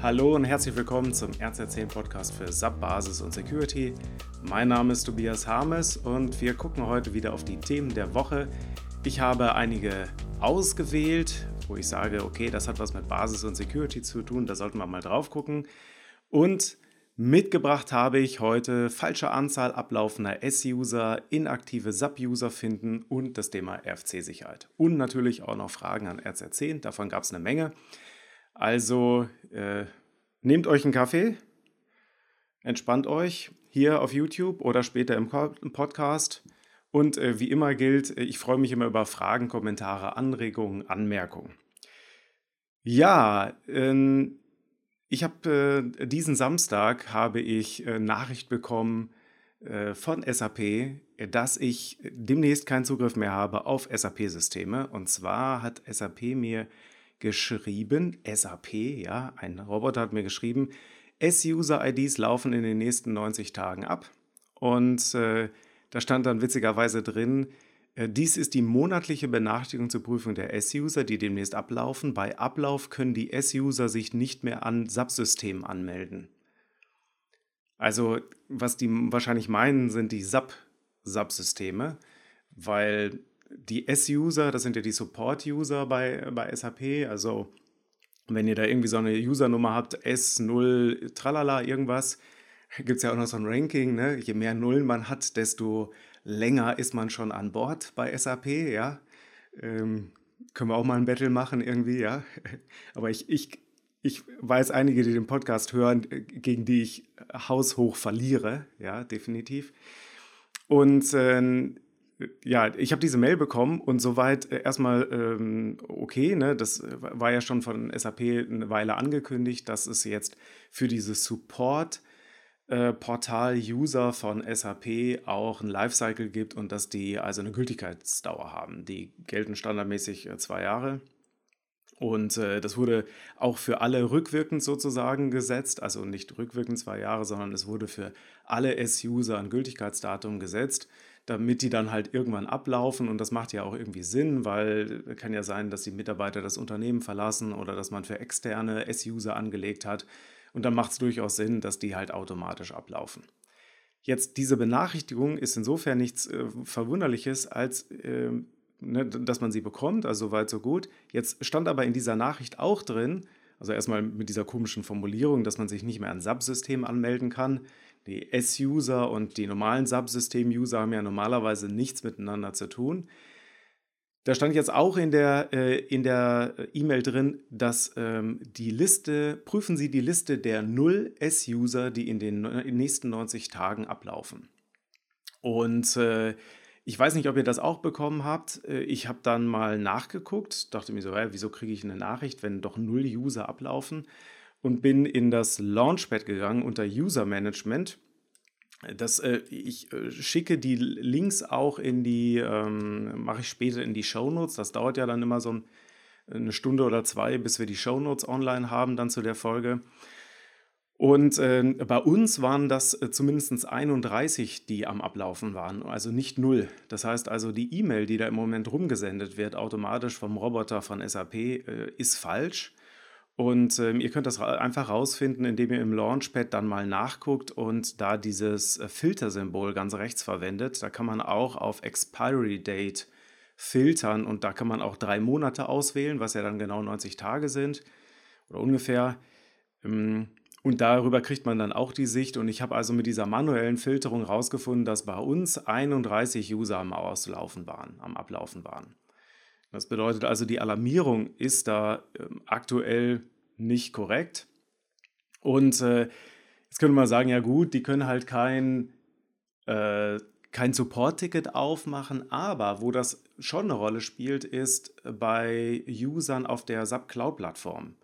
Hallo und herzlich willkommen zum RZ10 Podcast für SAP Basis und Security. Mein Name ist Tobias Harmes und wir gucken heute wieder auf die Themen der Woche. Ich habe einige ausgewählt, wo ich sage, okay, das hat was mit Basis und Security zu tun, da sollten wir mal drauf gucken. Und mitgebracht habe ich heute falsche Anzahl ablaufender S-User, inaktive SAP-User finden und das Thema RFC-Sicherheit. Und natürlich auch noch Fragen an RZ10, davon gab es eine Menge. Also äh, nehmt euch einen Kaffee, entspannt euch hier auf YouTube oder später im, Podcast. Und äh, wie immer gilt, äh, ich freue mich immer über Fragen, Kommentare, Anregungen, Anmerkungen. Ja, äh, ich habe diesen Samstag habe ich äh, Nachricht bekommen äh, von SAP, dass ich demnächst keinen Zugriff mehr habe auf SAP-Systeme. Und zwar hat SAP mir geschrieben, SAP, ja, ein Roboter hat mir geschrieben, S-User-IDs laufen in den nächsten 90 Tagen ab. Und äh, da stand dann witzigerweise drin, äh, dies ist die monatliche Benachrichtigung zur Prüfung der S-User, die demnächst ablaufen. Bei Ablauf können die S-User sich nicht mehr an SAP-Systemen anmelden. Also, was die wahrscheinlich meinen, sind die SAP-SAP-Systeme, weil die S-User, das sind ja die Support-User bei, bei SAP, also wenn ihr da irgendwie so eine Usernummer habt, S0, tralala, irgendwas, gibt es ja auch noch so ein Ranking, ne? je mehr Nullen man hat, desto länger ist man schon an Bord bei SAP, ja. Ähm, können wir auch mal ein Battle machen irgendwie, ja. Aber ich, ich, ich weiß einige, die den Podcast hören, gegen die ich haushoch verliere, ja, definitiv. Und äh, ja, ich habe diese Mail bekommen und soweit äh, erstmal ähm, okay, ne, das äh, war ja schon von SAP eine Weile angekündigt, dass es jetzt für dieses Support äh, von SAP auch ein Lifecycle gibt und dass die also eine Gültigkeitsdauer haben. Die gelten standardmäßig zwei Jahre. Und äh, das wurde auch für alle rückwirkend sozusagen gesetzt, also nicht rückwirkend zwei Jahre, sondern es wurde für alle S-User ein Gültigkeitsdatum gesetzt damit die dann halt irgendwann ablaufen. Und das macht ja auch irgendwie Sinn, weil es kann ja sein, dass die Mitarbeiter das Unternehmen verlassen oder dass man für externe S-User angelegt hat. Und dann macht es durchaus Sinn, dass die halt automatisch ablaufen. Jetzt diese Benachrichtigung ist insofern nichts äh, Verwunderliches, als äh, ne, dass man sie bekommt, also soweit so gut. Jetzt stand aber in dieser Nachricht auch drin, also erstmal mit dieser komischen Formulierung, dass man sich nicht mehr an SAP-System anmelden kann. Die S-User und die normalen Subsystem-User haben ja normalerweise nichts miteinander zu tun. Da stand jetzt auch in der äh, in der E-Mail drin, dass ähm, die Liste, prüfen Sie die Liste der 0 S-User, die in den, in den nächsten 90 Tagen ablaufen. Und äh, ich weiß nicht, ob ihr das auch bekommen habt. Äh, ich habe dann mal nachgeguckt, dachte mir so, hey, wieso kriege ich eine Nachricht, wenn doch 0 User ablaufen? Und bin in das Launchpad gegangen unter User Management. Das, äh, ich äh, schicke die Links auch in die, ähm, mache ich später in die Show Notes. Das dauert ja dann immer so ein, eine Stunde oder zwei, bis wir die Show Notes online haben, dann zu der Folge. Und äh, bei uns waren das äh, zumindest 31, die am Ablaufen waren, also nicht null. Das heißt also, die E-Mail, die da im Moment rumgesendet wird, automatisch vom Roboter von SAP, äh, ist falsch. Und ähm, ihr könnt das einfach rausfinden, indem ihr im Launchpad dann mal nachguckt und da dieses äh, Filtersymbol ganz rechts verwendet. Da kann man auch auf Expiry Date filtern und da kann man auch drei Monate auswählen, was ja dann genau 90 Tage sind oder ungefähr. Ähm, und darüber kriegt man dann auch die Sicht. Und ich habe also mit dieser manuellen Filterung rausgefunden, dass bei uns 31 User am Auslaufen waren, am Ablaufen waren. Das bedeutet also, die Alarmierung ist da äh, aktuell nicht korrekt. Und äh, jetzt könnte man sagen, ja gut, die können halt kein, äh, kein Support-Ticket aufmachen, aber wo das schon eine Rolle spielt, ist bei Usern auf der SAP Cloud-Plattform.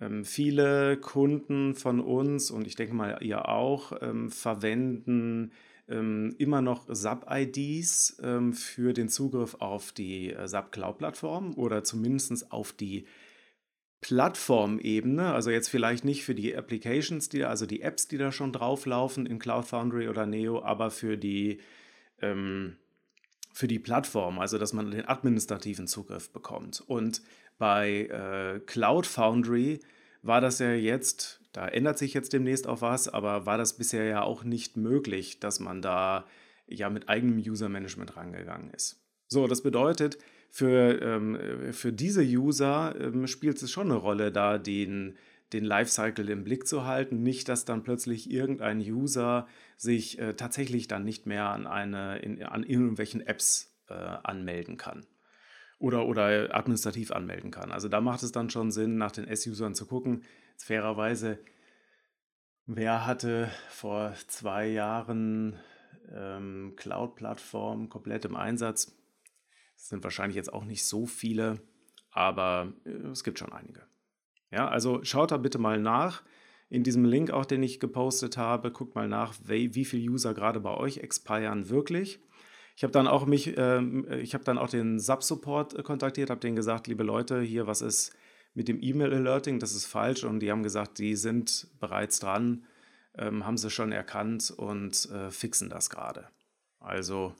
Ähm, viele Kunden von uns, und ich denke mal ihr auch, ähm, verwenden ähm, immer noch SAP-IDs ähm, für den Zugriff auf die äh, SAP Cloud-Plattform oder zumindest auf die Plattformebene, also jetzt vielleicht nicht für die Applications, die, also die Apps, die da schon drauflaufen in Cloud Foundry oder Neo, aber für die, ähm, für die Plattform, also dass man den administrativen Zugriff bekommt. Und bei äh, Cloud Foundry war das ja jetzt, da ändert sich jetzt demnächst auch was, aber war das bisher ja auch nicht möglich, dass man da ja mit eigenem User-Management rangegangen ist. So, das bedeutet, für, ähm, für diese User ähm, spielt es schon eine Rolle, da den, den Lifecycle im Blick zu halten. Nicht, dass dann plötzlich irgendein User sich äh, tatsächlich dann nicht mehr an, eine, in, an irgendwelchen Apps äh, anmelden kann oder, oder administrativ anmelden kann. Also da macht es dann schon Sinn, nach den S-Usern zu gucken. Fairerweise, wer hatte vor zwei Jahren ähm, Cloud-Plattform komplett im Einsatz? Das sind wahrscheinlich jetzt auch nicht so viele, aber äh, es gibt schon einige. Ja, also schaut da bitte mal nach. In diesem Link auch, den ich gepostet habe, guckt mal nach, wie, wie viele User gerade bei euch expiren wirklich. Ich habe dann auch mich, ähm, ich habe dann auch den Sub-Support äh, kontaktiert, habe denen gesagt, liebe Leute, hier, was ist mit dem E-Mail-Alerting, das ist falsch. Und die haben gesagt, die sind bereits dran, ähm, haben sie schon erkannt und äh, fixen das gerade. Also,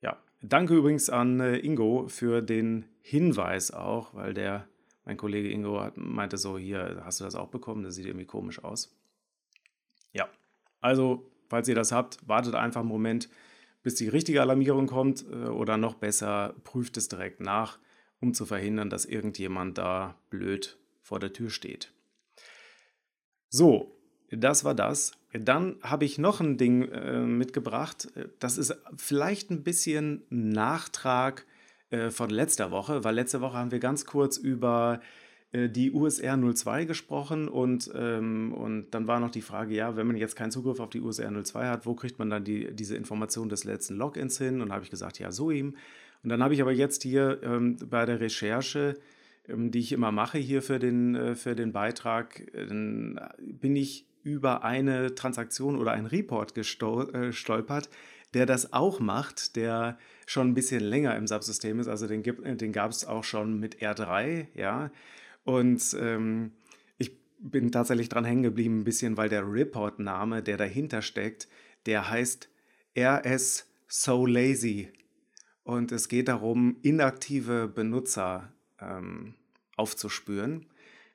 ja, danke übrigens an äh, Ingo für den Hinweis auch, weil der, mein Kollege Ingo hat, meinte so, hier, hast du das auch bekommen? Das sieht irgendwie komisch aus. Ja, also, falls ihr das habt, wartet einfach einen Moment bis die richtige Alarmierung kommt äh, oder noch besser, prüft es direkt nach, um zu verhindern, dass irgendjemand da blöd vor der Tür steht. So, das war das. Dann habe ich noch ein Ding äh, mitgebracht. Das ist vielleicht ein bisschen Nachtrag äh, von letzter Woche, weil letzte Woche haben wir ganz kurz über die USR 02 gesprochen und, ähm, und dann war noch die Frage, ja, wenn man jetzt keinen Zugriff auf die USR 02 hat, wo kriegt man dann die, diese Information des letzten Logins hin? Und habe ich gesagt, ja, so ihm. Und dann habe ich aber jetzt hier ähm, bei der Recherche, ähm, die ich immer mache hier für den, äh, für den Beitrag, äh, bin ich über eine Transaktion oder einen Report gestolpert, der das auch macht, der schon ein bisschen länger im Subsystem ist. Also den, den gab es auch schon mit R3, ja. Und ähm, ich bin tatsächlich dran hängen geblieben, ein bisschen, weil der Report-Name, der dahinter steckt, der heißt RS So Lazy. Und es geht darum, inaktive Benutzer ähm, aufzuspüren.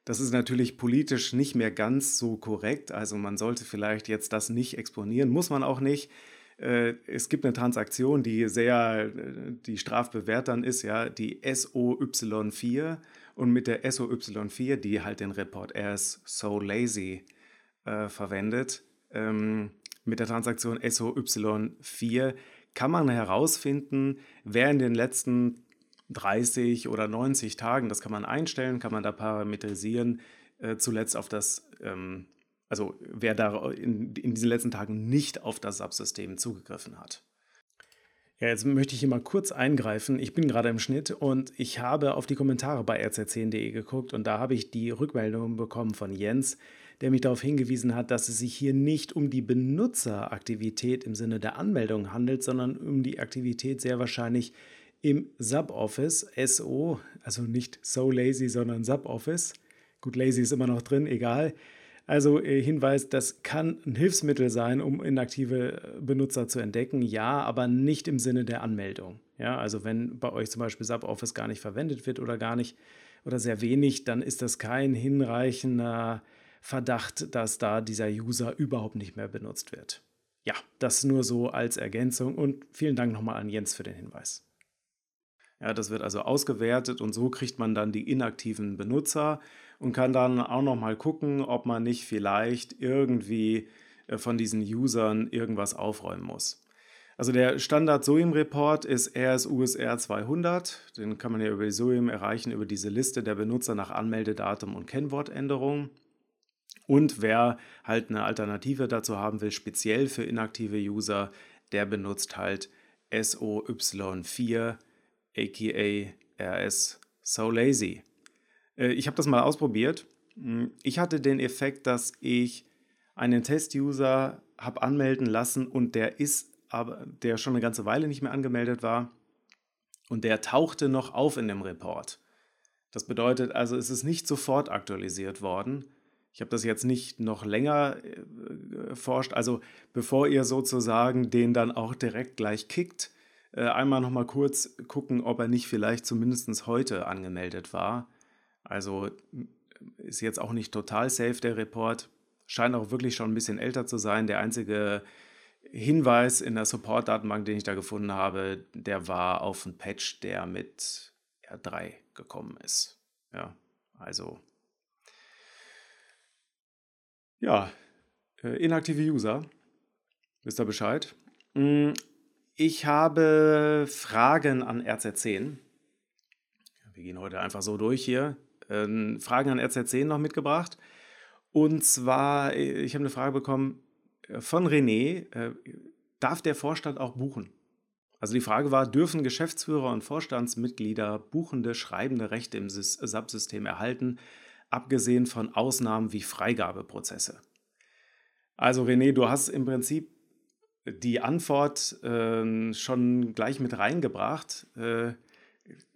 Das ist natürlich politisch nicht mehr ganz so korrekt. Also man sollte vielleicht jetzt das nicht exponieren, muss man auch nicht. Äh, es gibt eine Transaktion, die sehr, äh, die strafbewehrt dann ist, ja, die SOY4 und mit der SOY4, die halt den Report as so lazy äh, verwendet, ähm, mit der Transaktion SOY4 kann man herausfinden, wer in den letzten 30 oder 90 Tagen, das kann man einstellen, kann man da parametrisieren, äh, zuletzt auf das, ähm, also wer da in, in diesen letzten Tagen nicht auf das Subsystem zugegriffen hat. Ja, jetzt möchte ich hier mal kurz eingreifen. Ich bin gerade im Schnitt und ich habe auf die Kommentare bei rz10.de geguckt und da habe ich die Rückmeldung bekommen von Jens, der mich darauf hingewiesen hat, dass es sich hier nicht um die Benutzeraktivität im Sinne der Anmeldung handelt, sondern um die Aktivität sehr wahrscheinlich im Suboffice, SO, also nicht so lazy, sondern Suboffice. Gut, lazy ist immer noch drin, egal. Also äh, Hinweis, das kann ein Hilfsmittel sein, um inaktive äh, Benutzer zu entdecken, ja, aber nicht im Sinne der Anmeldung. Ja, also wenn bei euch zum Beispiel SubOffice gar nicht verwendet wird oder gar nicht oder sehr wenig, dann ist das kein hinreichender Verdacht, dass da dieser User überhaupt nicht mehr benutzt wird. Ja, das nur so als Ergänzung und vielen Dank nochmal an Jens für den Hinweis. Ja, das wird also ausgewertet und so kriegt man dann die inaktiven Benutzer und kann dann auch noch mal gucken, ob man nicht vielleicht irgendwie äh, von diesen Usern irgendwas aufräumen muss. Also der Standard SOIM Report ist RSUSR 200. Den kann man ja über die SOIM erreichen, über diese Liste der Benutzer nach Anmeldedatum und Kennwortänderung. Und wer halt eine Alternative dazu haben will, speziell für inaktive User, der benutzt halt SOY4 aka RS So Lazy. Äh, ich habe das mal ausprobiert. Hm, ich hatte den Effekt, dass ich einen Test-User habe anmelden lassen und der ist aber, der schon eine ganze Weile nicht mehr angemeldet war und der tauchte noch auf in dem Report. Das bedeutet also, es ist nicht sofort aktualisiert worden. Ich habe das jetzt nicht noch länger äh. Also bevor ihr sozusagen den dann auch direkt gleich kickt, äh, einmal noch mal kurz gucken, ob er nicht vielleicht zumindest heute angemeldet war. Also ist jetzt auch nicht total safe, der Report. Scheint auch wirklich schon ein bisschen älter zu sein. Der einzige Hinweis in der Support-Datenbank, den ich da gefunden habe, der war auf ein Patch, der mit R3 gekommen ist. Ja, also. Ja, äh, inaktive User. Wisst ihr Bescheid? Hm, ich habe Fragen an RZ10. Wir gehen heute einfach so durch hier. Ähm, Fragen an RZ10 noch mitgebracht. Und zwar, äh, ich habe eine Frage bekommen äh, von René. Äh, darf der Vorstand auch buchen? Also die Frage war, dürfen Geschäftsführer und Vorstandsmitglieder buchende, schreibende Rechte im SAP-System erhalten, abgesehen von Ausnahmen wie Freigabeprozesse? Also René, du hast im Prinzip die Antwort äh, schon gleich mit reingebracht. Äh,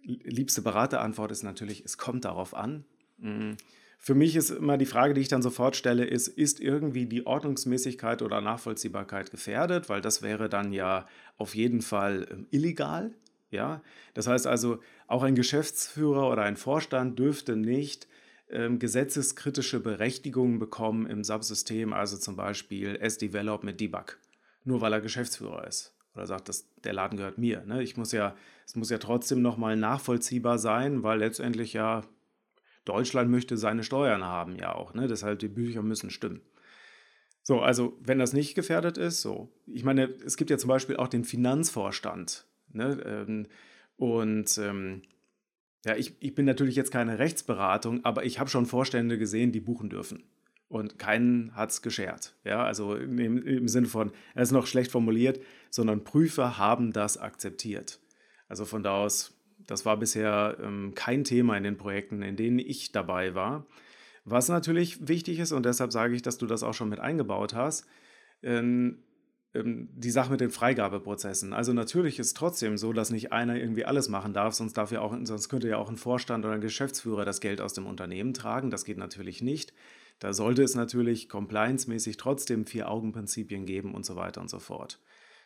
liebste Beraterantwort ist natürlich, es kommt darauf an. Mhm. Für mich ist immer die Frage, die ich dann sofort stelle, ist, ist irgendwie die Ordnungsmäßigkeit oder Nachvollziehbarkeit gefährdet? Weil das wäre dann ja auf jeden Fall ähm, illegal. Ja? Das heißt also, auch ein Geschäftsführer oder ein Vorstand dürfte nicht ähm, gesetzeskritische Berechtigungen bekommen im Subsystem, also zum Beispiel S-Develop mit Debug, nur weil er Geschäftsführer ist oder sagt, dass der Laden gehört mir. Ne? Ich muss ja, es muss ja trotzdem nochmal nachvollziehbar sein, weil letztendlich ja Deutschland möchte seine Steuern haben ja auch. Ne? Deshalb die Bücher müssen stimmen. So, also wenn das nicht gefährdet ist, so. Ich meine, es gibt ja zum Beispiel auch den Finanzvorstand. Ne? Ähm, und ähm, ja, ich, ich bin natürlich jetzt keine Rechtsberatung, aber ich habe schon Vorstände gesehen, die buchen dürfen. Und keinen hat es geschert. Ja, also im, im Sinne von, er ist noch schlecht formuliert, sondern Prüfer haben das akzeptiert. Also von da aus das war bisher ähm, kein Thema in den Projekten, in denen ich dabei war. Was natürlich wichtig ist, und deshalb sage ich, dass du das auch schon mit eingebaut hast, ähm, ähm, die Sache mit den Freigabeprozessen. Also natürlich ist es trotzdem so, dass nicht einer irgendwie alles machen darf, sonst darf ja auch, sonst könnte ja auch ein Vorstand oder ein Geschäftsführer das Geld aus dem Unternehmen tragen. Das geht natürlich nicht. Da sollte es natürlich compliance-mäßig trotzdem Vier-Augen-Prinzipien geben und so weiter und so fort.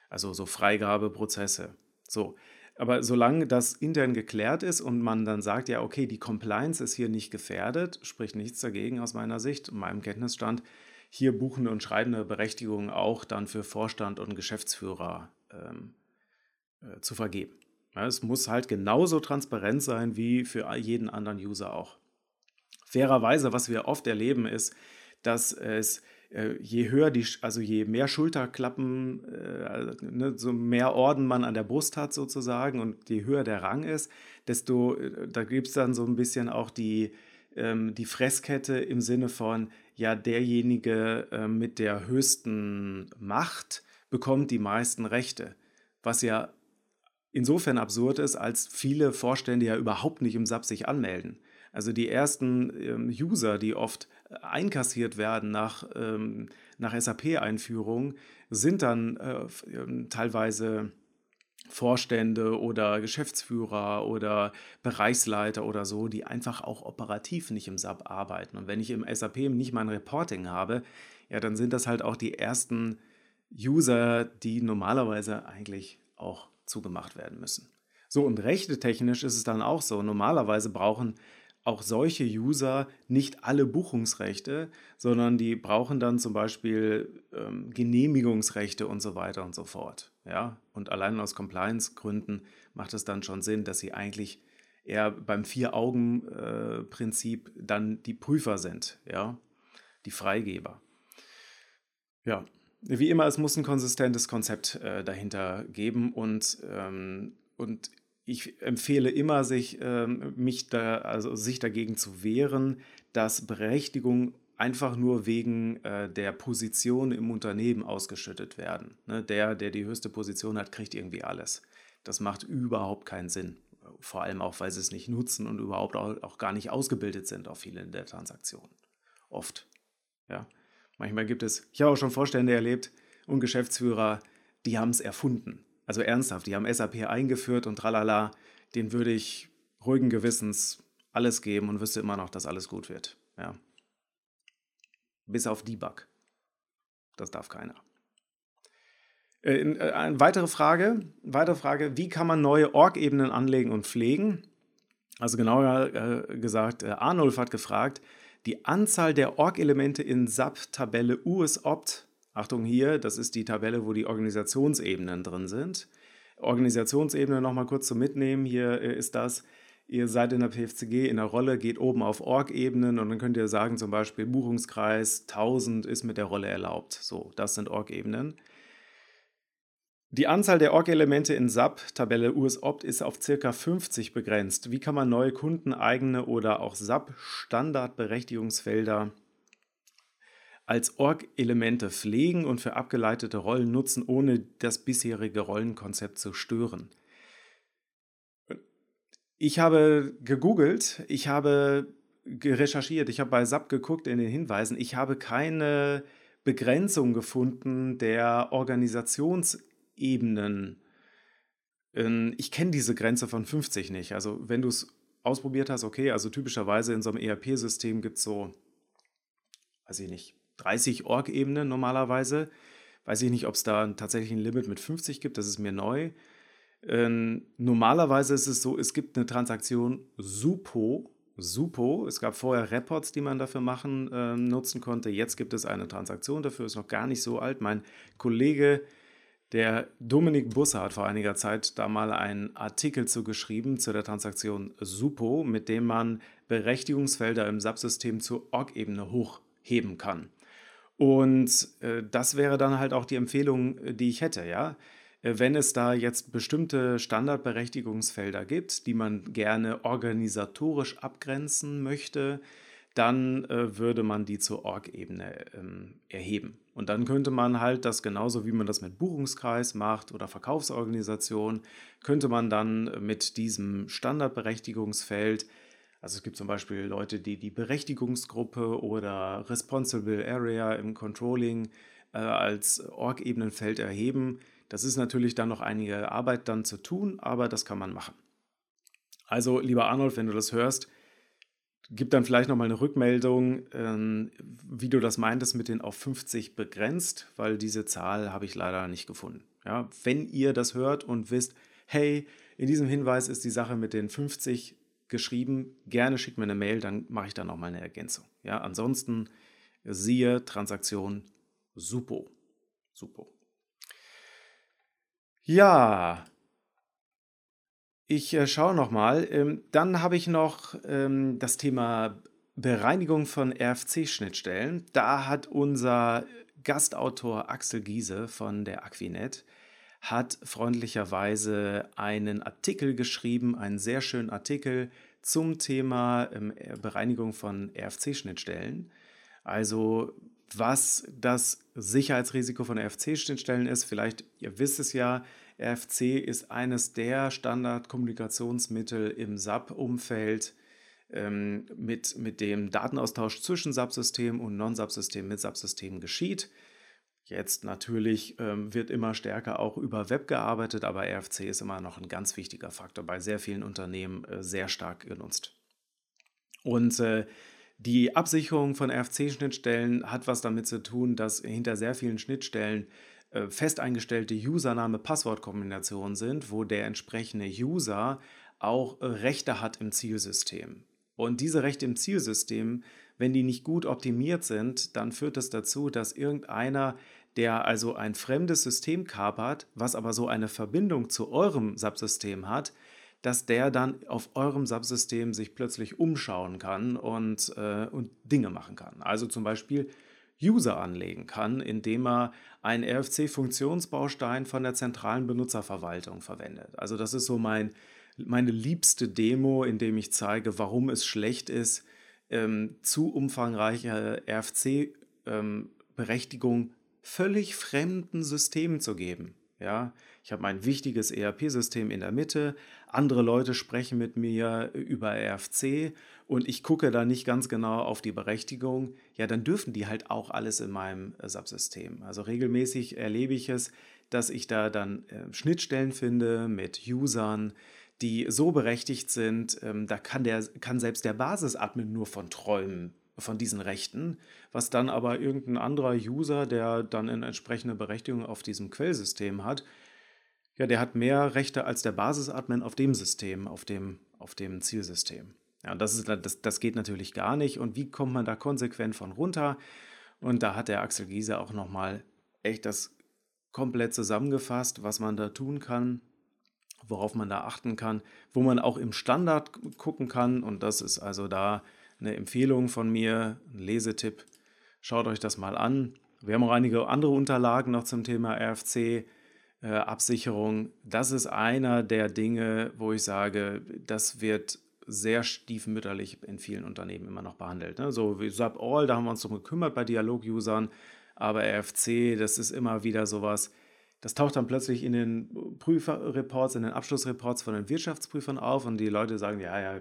Also so Freigabeprozesse. So, aber solange das intern geklärt ist und man dann sagt, ja, okay, die Compliance ist hier nicht gefährdet, spricht nichts dagegen aus meiner Sicht, meinem Kenntnisstand, hier buchende und schreibende Berechtigungen auch dann für Vorstand und Geschäftsführer ähm, äh, zu vergeben. Ja, es muss halt genauso transparent sein wie für jeden anderen User auch. Fairerweise, was wir oft erleben, ist, dass es je höher die, also je mehr Schulterklappen, äh, ne, so mehr Orden man an der Brust hat sozusagen und je höher der Rang ist, desto, äh, da gibt es dann so ein bisschen auch die, ähm, die Fresskette im Sinne von, ja, derjenige äh, mit der höchsten Macht bekommt die meisten Rechte, was ja insofern absurd ist, als viele Vorstände ja überhaupt nicht im SAP sich anmelden. Also die ersten ähm, User, die oft einkassiert werden nach, ähm, nach SAP-Einführung, sind dann äh, ähm, teilweise Vorstände oder Geschäftsführer oder Bereichsleiter oder so, die einfach auch operativ nicht im SAP arbeiten. Und wenn ich im SAP nicht mein Reporting habe, ja, dann sind das halt auch die ersten User, die normalerweise eigentlich auch zugemacht werden müssen. So, und rechtetechnisch ist es dann auch so. Normalerweise brauchen auch solche User nicht alle Buchungsrechte, sondern die brauchen dann zum Beispiel ähm, Genehmigungsrechte und so weiter und so fort. Ja? Und allein aus Compliance-Gründen macht es dann schon Sinn, dass sie eigentlich eher beim Vier-Augen-Prinzip dann die Prüfer sind, ja? die Freigeber. Ja, wie immer, es muss ein konsistentes Konzept äh, dahinter geben und, ähm, und ich empfehle immer, sich, ähm, mich da, also sich dagegen zu wehren, dass Berechtigungen einfach nur wegen äh, der Position im Unternehmen ausgeschüttet werden. Ne? Der, der die höchste Position hat, kriegt irgendwie alles. Das macht überhaupt keinen Sinn. Vor allem auch, weil sie es nicht nutzen und überhaupt auch, auch gar nicht ausgebildet sind auf viele der Transaktionen. Oft. Ja. Manchmal gibt es, ich habe auch schon Vorstände erlebt und Geschäftsführer, die haben es erfunden. Also ernsthaft, die haben SAP eingeführt und tralala, den würde ich ruhigen Gewissens alles geben und wüsste immer noch, dass alles gut wird. Ja. Bis auf Debug. Das darf keiner. Äh, äh, eine weitere Frage, weitere Frage, wie kann man neue Org-Ebenen anlegen und pflegen? Also genauer äh, gesagt, Arnulf hat gefragt, die Anzahl der Org-Elemente in SAP-Tabelle USOpt, Achtung hier, das ist die Tabelle, wo die Organisationsebenen drin sind. Organisationsebene nochmal kurz zum Mitnehmen, hier äh, ist das, ihr seid in der PFCG in der Rolle, geht oben auf Org-Ebenen und dann könnt ihr sagen zum Beispiel Buchungskreis 1000 ist mit der Rolle erlaubt. So, das sind Org-Ebenen. Die Anzahl der Org-Elemente in SAP, Tabelle USOpt, ist auf ca. 50 begrenzt. Wie kann man neue kundeneigene oder auch SAP-Standardberechtigungsfelder als Org-Elemente pflegen und für abgeleitete Rollen nutzen, ohne das bisherige Rollenkonzept zu stören? Ich habe gegoogelt, ich habe recherchiert, ich habe bei SAP geguckt in den Hinweisen, ich habe keine Begrenzung gefunden der Organisations- Ebenen. Ähm, ich kenne diese Grenze von 50 nicht. Also wenn du es ausprobiert hast, okay, also typischerweise in so einem ERP-System gibt es so, weiß ich nicht, 30 Org-Ebenen normalerweise. Weiß ich nicht, ob es da tatsächlich ein Limit mit 50 gibt, das ist mir neu. Ähm, normalerweise ist es so, es gibt eine Transaktion Supo. Supo, es gab vorher Reports, die man dafür machen, äh, nutzen konnte. Jetzt gibt es eine Transaktion dafür, ist noch gar nicht so alt. Mein Kollege der Dominik Busse hat vor einiger Zeit da mal einen Artikel zu geschrieben zu der Transaktion Supo, mit dem man Berechtigungsfelder im Subsystem zur Org-Ebene hochheben kann. Und äh, das wäre dann halt auch die Empfehlung, äh, die ich hätte, ja. Äh, wenn es da jetzt bestimmte Standardberechtigungsfelder gibt, die man gerne organisatorisch abgrenzen möchte, dann äh, würde man die zur Org-Ebene ähm, erheben. Und dann könnte man halt das genauso wie man das mit Buchungskreis macht oder Verkaufsorganisation, könnte man dann mit diesem Standardberechtigungsfeld, also es gibt zum Beispiel Leute, die die Berechtigungsgruppe oder Responsible Area im Controlling äh, als Org-Ebenenfeld erheben. Das ist natürlich dann noch einige Arbeit dann zu tun, aber das kann man machen. Also, lieber Arnold, wenn du das hörst, Gib dann vielleicht nochmal eine Rückmeldung, ähm, wie du das meintest mit den auf 50 begrenzt, weil diese Zahl habe ich leider nicht gefunden. Ja, wenn ihr das hört und wisst, hey, in diesem Hinweis ist die Sache mit den 50 geschrieben, gerne schickt mir eine Mail, dann mache ich da nochmal eine Ergänzung. Ja, ansonsten siehe Transaktion Supo. Supo. Ja, ich äh, schaue nochmal. Ähm, dann habe ich noch ähm, das Thema Bereinigung von RFC-Schnittstellen. Da hat unser Gastautor Axel Giese von der Aquinet hat freundlicherweise einen Artikel geschrieben, einen sehr schönen Artikel zum Thema ähm, Bereinigung von RFC-Schnittstellen. Also was das Sicherheitsrisiko von RFC-Schnittstellen ist, vielleicht, ihr wisst es ja, RFC ist eines der Standardkommunikationsmittel im SAP-Umfeld, ähm, mit, mit dem Datenaustausch zwischen SAP-System und Non-SAP-System mit SAP-System geschieht. Jetzt natürlich ähm, wird immer stärker auch über Web gearbeitet, aber RFC ist immer noch ein ganz wichtiger Faktor, bei sehr vielen Unternehmen äh, sehr stark genutzt. Und äh, die Absicherung von RFC-Schnittstellen hat was damit zu tun, dass hinter sehr vielen Schnittstellen äh, fest eingestellte Username-Passwort-Kombinationen sind, wo der entsprechende User auch äh, Rechte hat im Zielsystem. Und diese Rechte im Zielsystem, wenn die nicht gut optimiert sind, dann führt das dazu, dass irgendeiner, der also ein fremdes System kapert, was aber so eine Verbindung zu eurem Subsystem hat, dass der dann auf eurem Subsystem sich plötzlich umschauen kann und, äh, und Dinge machen kann. Also zum Beispiel User anlegen kann, indem er einen RFC-Funktionsbaustein von der zentralen Benutzerverwaltung verwendet. Also das ist so mein, meine liebste Demo, in dem ich zeige, warum es schlecht ist, ähm, zu umfangreiche RFC-Berechtigung ähm, völlig fremden Systemen zu geben. Ja, ich habe mein wichtiges ERP-System in der Mitte, andere Leute sprechen mit mir über RFC und ich gucke da nicht ganz genau auf die Berechtigung, ja, dann dürfen die halt auch alles in meinem äh, Subsystem. Also regelmäßig erlebe ich es, dass ich da dann äh, Schnittstellen finde mit Usern, die so berechtigt sind, ähm, da kann, der, kann selbst der Basis-Admin nur von träumen, von diesen Rechten, was dann aber irgendein anderer User, der dann eine entsprechende Berechtigung auf diesem Quellsystem hat, ja, der hat mehr Rechte als der Basis-Admin auf dem System, auf dem, auf dem Zielsystem. Ja, das, ist, das, das geht natürlich gar nicht. Und wie kommt man da konsequent von runter? Und da hat der Axel Giese auch nochmal echt das komplett zusammengefasst, was man da tun kann, worauf man da achten kann, wo man auch im Standard gucken kann. Und das ist also da eine Empfehlung von mir, ein Lesetipp. Schaut euch das mal an. Wir haben auch einige andere Unterlagen noch zum Thema RFC. Äh, Absicherung, das ist einer der Dinge, wo ich sage, das wird sehr stiefmütterlich in vielen Unternehmen immer noch behandelt. Ne? So wie SubAll, da haben wir uns drum gekümmert bei Dialog-Usern, aber RFC, das ist immer wieder sowas, das taucht dann plötzlich in den Prüferreports, in den Abschlussreports von den Wirtschaftsprüfern auf und die Leute sagen, ja, ja,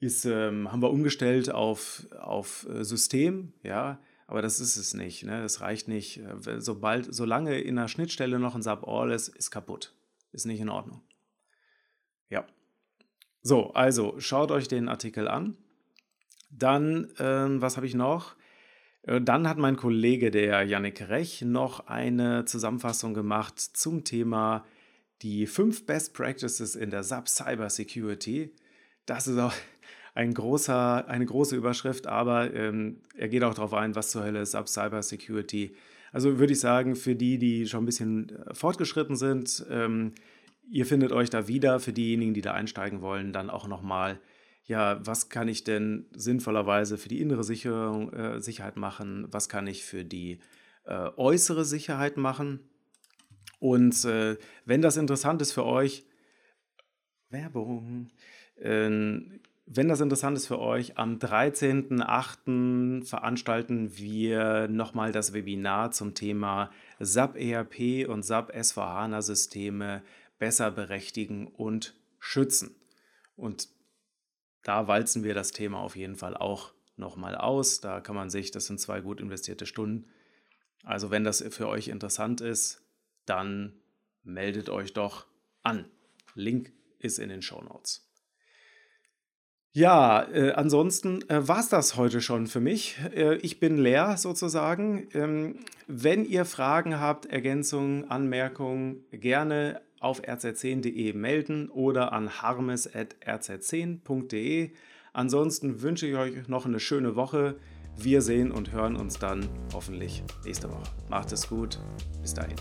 ist, ähm, haben wir umgestellt auf, auf äh, System, ja, aber das ist es nicht. Ne? Das reicht nicht. Äh, sobald, solange in der Schnittstelle noch ein Sub-All ist, ist kaputt. Ist nicht in Ordnung. Ja. So, also schaut euch den Artikel an. Dann, ähm, was habe ich noch? Äh, dann hat mein Kollege, der Yannick Rech, noch eine Zusammenfassung gemacht zum Thema die fünf Best Practices in der SAP Cyber Security. Das ist auch ein großer, eine große Überschrift, aber ähm, er geht auch darauf ein, was zur Hölle ist SAP Cyber Security. Also würde ich sagen, für die, die schon ein bisschen äh, fortgeschritten sind, ähm, ihr findet euch da wieder. Für diejenigen, die da einsteigen wollen, dann auch nochmal ja, was kann ich denn sinnvollerweise für die innere Sicherung, äh, Sicherheit machen? Was kann ich für die äh, äußere Sicherheit machen? Und äh, wenn das interessant ist für euch, Werbung, ähm, wenn das interessant ist für euch, am 13.08. veranstalten wir nochmal das Webinar zum Thema SAP ERP und SAP S4HANA Systeme besser berechtigen und schützen. Und da walzen wir das Thema auf jeden Fall auch nochmal aus. Da kann man sich, das sind zwei gut investierte Stunden. Also wenn das für euch interessant ist, dann meldet euch doch an. Link ist in den Show Notes. Ja, äh, ansonsten äh, war es das heute schon für mich. Äh, ich bin leer sozusagen. Ähm, wenn ihr Fragen habt, Ergänzungen, Anmerkungen, gerne auf rz10.de melden oder an harmes.rz10.de. Ansonsten wünsche ich euch noch eine schöne Woche. Wir sehen und hören uns dann hoffentlich nächste Woche. Macht es gut. Bis dahin.